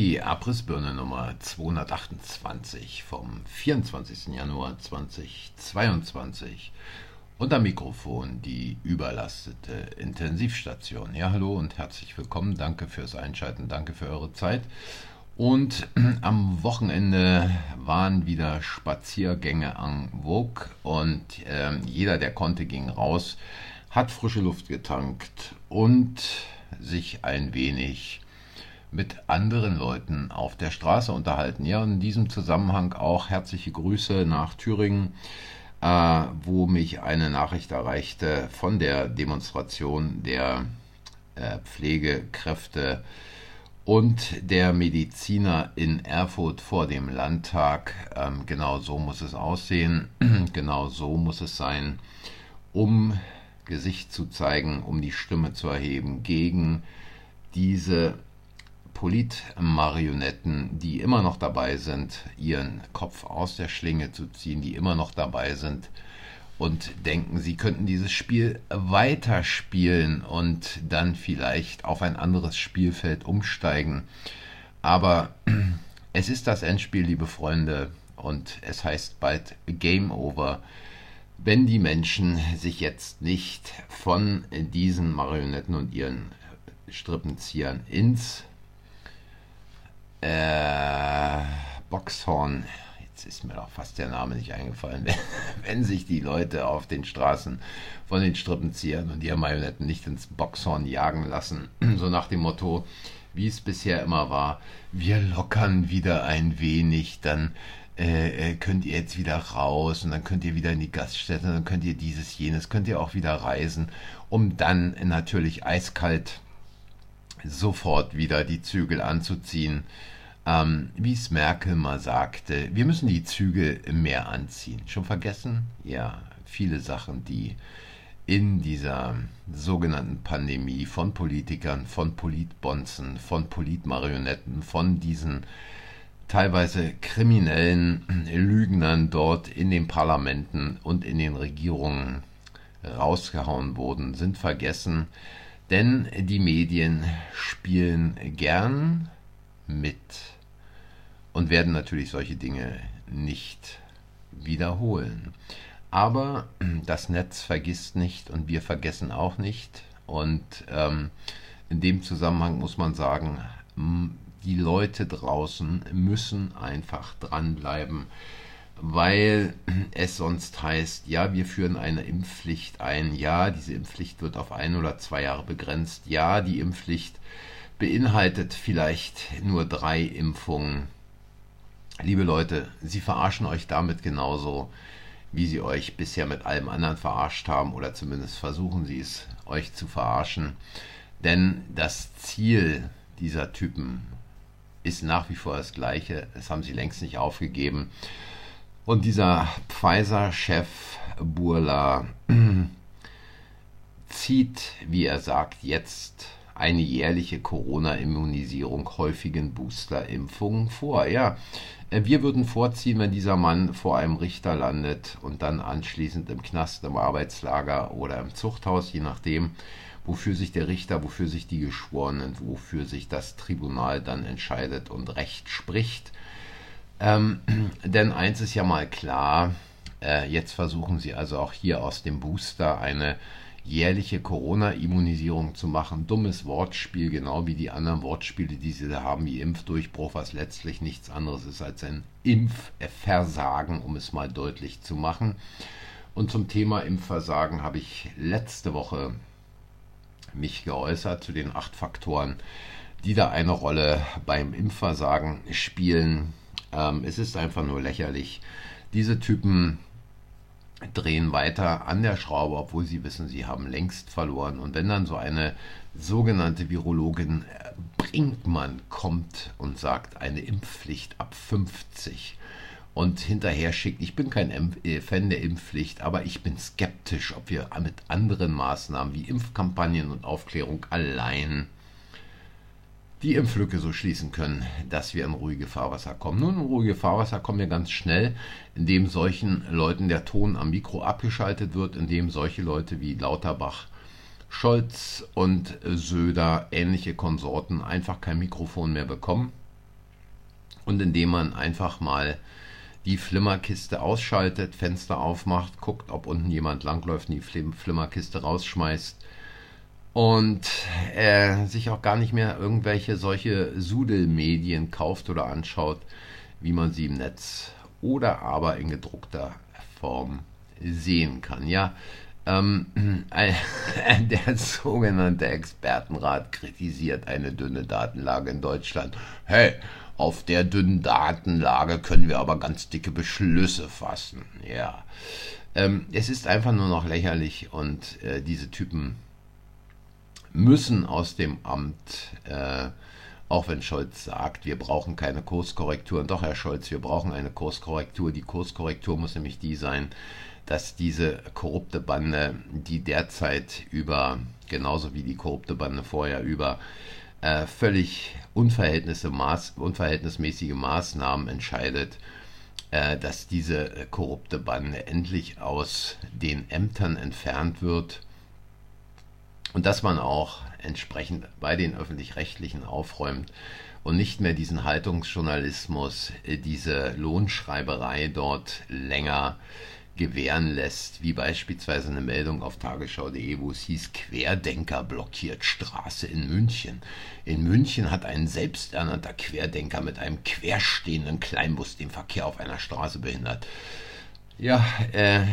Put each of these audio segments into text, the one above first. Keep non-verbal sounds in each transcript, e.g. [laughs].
Die Abrissbirne Nummer 228 vom 24. Januar 2022. Und am Mikrofon die überlastete Intensivstation. Ja, hallo und herzlich willkommen. Danke fürs Einschalten, danke für eure Zeit. Und [clears throat] am Wochenende waren wieder Spaziergänge en vogue und äh, jeder, der konnte, ging raus, hat frische Luft getankt und sich ein wenig mit anderen Leuten auf der Straße unterhalten. Ja, und in diesem Zusammenhang auch herzliche Grüße nach Thüringen, äh, wo mich eine Nachricht erreichte von der Demonstration der äh, Pflegekräfte und der Mediziner in Erfurt vor dem Landtag. Ähm, genau so muss es aussehen, [clears throat] genau so muss es sein, um Gesicht zu zeigen, um die Stimme zu erheben gegen diese Politmarionetten, die immer noch dabei sind, ihren Kopf aus der Schlinge zu ziehen, die immer noch dabei sind und denken, sie könnten dieses Spiel weiterspielen und dann vielleicht auf ein anderes Spielfeld umsteigen. Aber es ist das Endspiel, liebe Freunde, und es heißt bald Game Over, wenn die Menschen sich jetzt nicht von diesen Marionetten und ihren Strippenziehern ins äh, Boxhorn, jetzt ist mir doch fast der Name nicht eingefallen, wenn, [laughs] wenn sich die Leute auf den Straßen von den Strippenziehern und ihren Marionetten nicht ins Boxhorn jagen lassen, [clears throat] so nach dem Motto, wie es bisher immer war, wir lockern wieder ein wenig, dann äh, äh könnt ihr jetzt wieder raus und dann könnt ihr wieder in die Gaststätte, dann könnt ihr dieses, jenes, könnt ihr auch wieder reisen, um dann natürlich eiskalt sofort wieder die Zügel anzuziehen. Ähm, wie es Merkel mal sagte, wir müssen die Zügel mehr anziehen. Schon vergessen? Ja, viele Sachen, die in dieser sogenannten Pandemie von Politikern, von Politbonzen, von Politmarionetten, von diesen teilweise kriminellen Lügnern dort in den Parlamenten und in den Regierungen rausgehauen wurden, sind vergessen. Denn die Medien spielen gern mit und werden natürlich solche Dinge nicht wiederholen. Aber das Netz vergisst nicht und wir vergessen auch nicht. Und ähm, in dem Zusammenhang muss man sagen, die Leute draußen müssen einfach dranbleiben weil es sonst heißt, ja, wir führen eine Impfpflicht ein, ja, diese Impfpflicht wird auf ein oder zwei Jahre begrenzt, ja, die Impfpflicht beinhaltet vielleicht nur drei Impfungen. Liebe Leute, sie verarschen euch damit genauso, wie sie euch bisher mit allem anderen verarscht haben, oder zumindest versuchen sie es euch zu verarschen. Denn das Ziel dieser Typen ist nach wie vor das gleiche, das haben sie längst nicht aufgegeben. Und dieser Pfizer-Chef Burla [clears throat] zieht, wie er sagt, jetzt eine jährliche Corona-Immunisierung häufigen Booster-Impfungen vor. Ja, wir würden vorziehen, wenn dieser Mann vor einem Richter landet und dann anschließend im Knast, im Arbeitslager oder im Zuchthaus, je nachdem, wofür sich der Richter, wofür sich die Geschworenen, wofür sich das Tribunal dann entscheidet und Recht spricht. Ähm, [clears throat] denn eins ist ja mal klar, äh, jetzt versuchen sie also auch hier aus dem Booster eine jährliche Corona-Immunisierung zu machen. Dummes Wortspiel, genau wie die anderen Wortspiele, die sie da haben, wie Impfdurchbruch, was letztlich nichts anderes ist als ein Impfversagen, um es mal deutlich zu machen. Und zum Thema Impfversagen habe ich letzte Woche mich geäußert zu den acht Faktoren, die da eine Rolle beim Impfversagen spielen. Ähm, es ist einfach nur lächerlich. Diese Typen drehen weiter an der Schraube, obwohl sie wissen, sie haben längst verloren. Und wenn dann so eine sogenannte Virologin äh, Brinkmann kommt und sagt, eine Impfpflicht ab 50 und hinterher schickt, ich bin kein äh, Fan der Impfpflicht, aber ich bin skeptisch, ob wir mit anderen Maßnahmen wie Impfkampagnen und Aufklärung allein die Impflücke so schließen können, dass wir in ruhige Fahrwasser kommen. Nun, in ruhige Fahrwasser kommen wir ganz schnell, indem solchen Leuten der Ton am Mikro abgeschaltet wird, indem solche Leute wie Lauterbach, Scholz und Söder, ähnliche Konsorten, einfach kein Mikrofon mehr bekommen und indem man einfach mal die Flimmerkiste ausschaltet, Fenster aufmacht, guckt, ob unten jemand langläuft, die Flimmerkiste rausschmeißt und äh, sich auch gar nicht mehr irgendwelche solche Sudelmedien kauft oder anschaut, wie man sie im Netz oder aber in gedruckter Form sehen kann. Ja, ähm, [laughs] der sogenannte Expertenrat kritisiert eine dünne Datenlage in Deutschland. Hey, auf der dünnen Datenlage können wir aber ganz dicke Beschlüsse fassen. Ja. Ähm, es ist einfach nur noch lächerlich und äh, diese Typen müssen aus dem Amt, äh, auch wenn Scholz sagt, wir brauchen keine Kurskorrekturen. Doch, Herr Scholz, wir brauchen eine Kurskorrektur. Die Kurskorrektur muss nämlich die sein, dass diese korrupte Bande, die derzeit über, genauso wie die korrupte Bande vorher über äh, völlig unverhältnismäßige Maßnahmen entscheidet, äh, dass diese korrupte Bande endlich aus den Ämtern entfernt wird und dass man auch entsprechend bei den öffentlich-rechtlichen aufräumt und nicht mehr diesen Haltungsjournalismus, äh, diese Lohnschreiberei dort länger gewähren lässt, wie beispielsweise eine Meldung auf tagesschau.de, wo es hieß, Querdenker blockiert Straße in München. In München hat ein selbsternannter Querdenker mit einem querstehenden Kleinbus den Verkehr auf einer Straße behindert. Ja, äh, äh,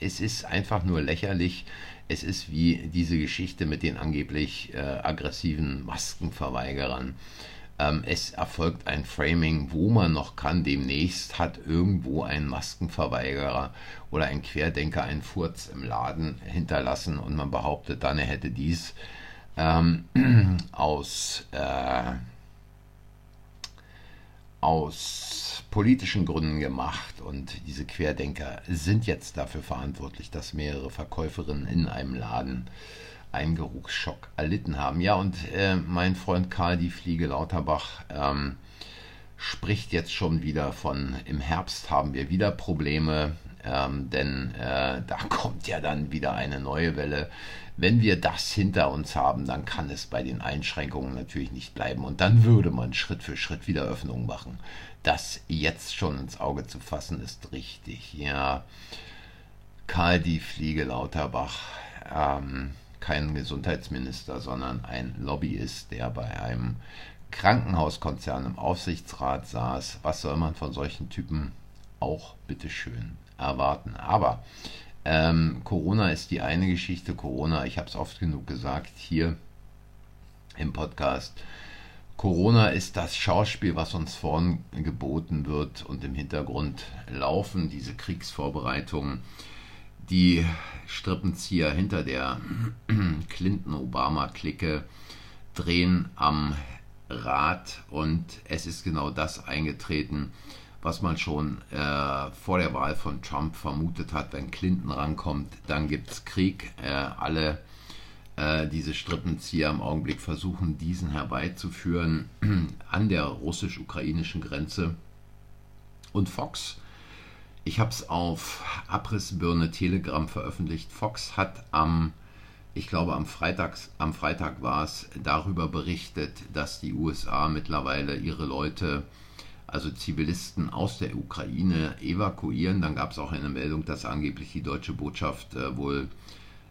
es ist einfach nur lächerlich. Es ist wie diese Geschichte mit den angeblich äh, aggressiven Maskenverweigerern. Ähm, es erfolgt ein Framing, wo man noch kann. Demnächst hat irgendwo ein Maskenverweigerer oder ein Querdenker einen Furz im Laden hinterlassen und man behauptet dann, er hätte dies ähm, [clears throat] aus, äh, aus politischen Gründen gemacht. Und diese Querdenker sind jetzt dafür verantwortlich, dass mehrere Verkäuferinnen in einem Laden einen Geruchsschock erlitten haben. Ja, und äh, mein Freund Karl die Fliege Lauterbach ähm, spricht jetzt schon wieder von, im Herbst haben wir wieder Probleme, ähm, denn äh, da [laughs] kommt ja dann wieder eine neue Welle. Wenn wir das hinter uns haben, dann kann es bei den Einschränkungen natürlich nicht bleiben und dann würde man Schritt für Schritt wieder Öffnungen machen. Das jetzt schon ins Auge zu fassen, ist richtig. Ja, Karl die Fliege Lauterbach. Ähm, kein Gesundheitsminister, sondern ein Lobbyist, der bei einem Krankenhauskonzern im Aufsichtsrat saß. Was soll man von solchen Typen auch bitteschön erwarten? Aber ähm, Corona ist die eine Geschichte. Corona, ich habe es oft genug gesagt hier im Podcast. Corona ist das Schauspiel, was uns vorn geboten wird und im Hintergrund laufen diese Kriegsvorbereitungen die Strippenzieher hinter der [clears throat] Clinton-Obama-Clique drehen am Rad und es ist genau das eingetreten, was man schon äh, vor der Wahl von Trump vermutet hat. Wenn Clinton rankommt, dann gibt es Krieg. Äh, alle äh, diese Strippenzieher im Augenblick versuchen, diesen herbeizuführen [clears throat] an der russisch-ukrainischen Grenze. Und Fox ich habe es auf Abrissbirne Telegram veröffentlicht. Fox hat am, ich glaube am, Freitags, am Freitag war es, darüber berichtet, dass die USA mittlerweile ihre Leute, also Zivilisten aus der Ukraine evakuieren. Dann gab es auch eine Meldung, dass angeblich die deutsche Botschaft äh, wohl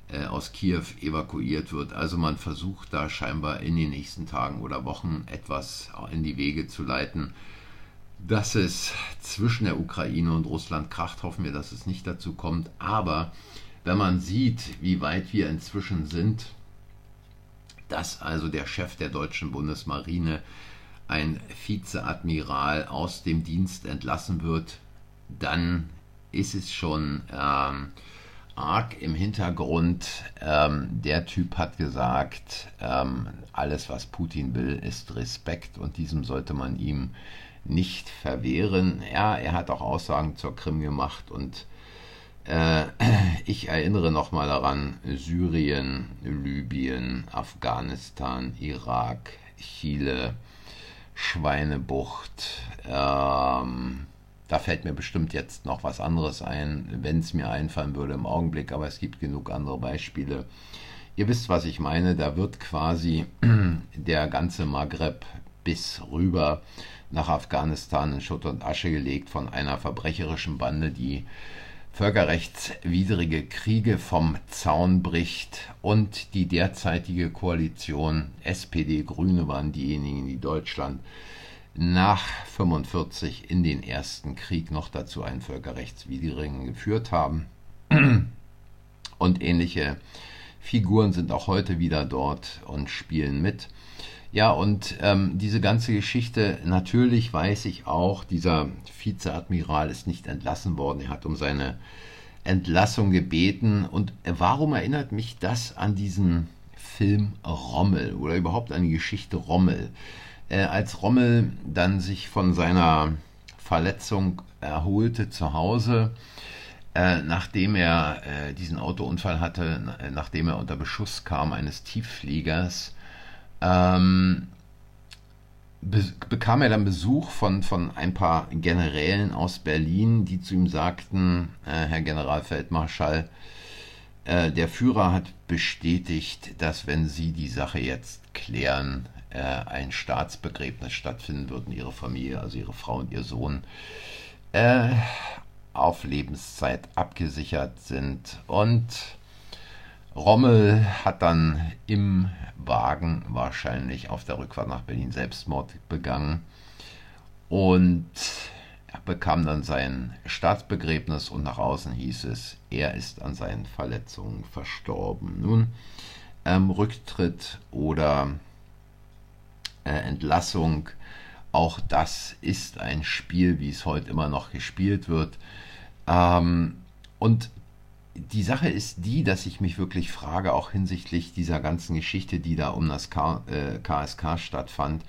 äh, aus Kiew evakuiert wird. Also man versucht da scheinbar in den nächsten Tagen oder Wochen etwas in die Wege zu leiten dass es zwischen der Ukraine und Russland kracht. Hoffen wir, dass es nicht dazu kommt. Aber wenn man sieht, wie weit wir inzwischen sind, dass also der Chef der deutschen Bundesmarine, ein Vizeadmiral, aus dem Dienst entlassen wird, dann ist es schon ähm, arg im Hintergrund. Ähm, der Typ hat gesagt, ähm, alles, was Putin will, ist Respekt und diesem sollte man ihm nicht verwehren. Ja, er hat auch Aussagen zur Krim gemacht und äh, [clears throat] ich erinnere nochmal daran, Syrien, Libyen, Afghanistan, Irak, Chile, Schweinebucht. Ähm, da fällt mir bestimmt jetzt noch was anderes ein, wenn es mir einfallen würde im Augenblick, aber es gibt genug andere Beispiele. Ihr wisst, was ich meine, da wird quasi [clears throat] der ganze Maghreb bis rüber nach Afghanistan in Schutt und Asche gelegt von einer verbrecherischen Bande, die völkerrechtswidrige Kriege vom Zaun bricht und die derzeitige Koalition SPD Grüne waren diejenigen, die Deutschland nach 45 in den ersten Krieg noch dazu einen völkerrechtswidrigen geführt haben. Und ähnliche Figuren sind auch heute wieder dort und spielen mit. Ja, und ähm, diese ganze Geschichte, natürlich weiß ich auch, dieser Vizeadmiral ist nicht entlassen worden. Er hat um seine Entlassung gebeten. Und warum erinnert mich das an diesen Film Rommel oder überhaupt an die Geschichte Rommel? Äh, als Rommel dann sich von seiner Verletzung erholte zu Hause, äh, nachdem er äh, diesen Autounfall hatte, äh, nachdem er unter Beschuss kam eines Tieffliegers, ähm, be bekam er dann Besuch von, von ein paar Generälen aus Berlin, die zu ihm sagten, äh, Herr Generalfeldmarschall, äh, der Führer hat bestätigt, dass wenn Sie die Sache jetzt klären, äh, ein Staatsbegräbnis stattfinden wird und Ihre Familie, also Ihre Frau und Ihr Sohn, äh, auf Lebenszeit abgesichert sind. Und Rommel hat dann im Wagen wahrscheinlich auf der Rückfahrt nach Berlin Selbstmord begangen und bekam dann sein Staatsbegräbnis und nach außen hieß es, er ist an seinen Verletzungen verstorben. Nun, ähm, Rücktritt oder äh, Entlassung, auch das ist ein Spiel, wie es heute immer noch gespielt wird. Ähm, und die Sache ist die, dass ich mich wirklich frage, auch hinsichtlich dieser ganzen Geschichte, die da um das K äh, KSK stattfand,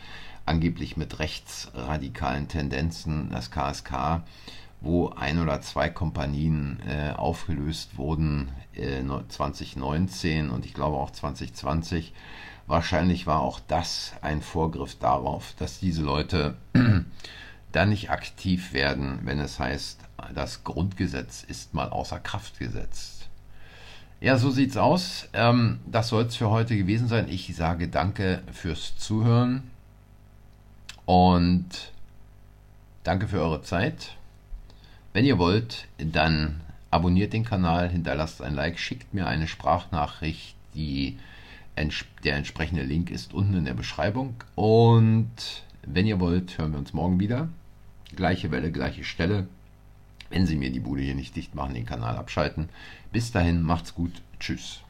angeblich mit rechtsradikalen Tendenzen, das KSK, wo ein oder zwei Kompanien äh, aufgelöst wurden äh, 2019 und ich glaube auch 2020. Wahrscheinlich war auch das ein Vorgriff darauf, dass diese Leute dann nicht aktiv werden, wenn es heißt, das Grundgesetz ist mal außer Kraft gesetzt. Ja, so sieht's aus. Ähm, das soll es für heute gewesen sein. Ich sage danke fürs Zuhören und danke für eure Zeit. Wenn ihr wollt, dann abonniert den Kanal, hinterlasst ein Like, schickt mir eine Sprachnachricht. Die, der entsprechende Link ist unten in der Beschreibung. Und wenn ihr wollt, hören wir uns morgen wieder. Gleiche Welle, gleiche Stelle. Wenn Sie mir die Bude hier nicht dicht machen, den Kanal abschalten. Bis dahin, macht's gut. Tschüss.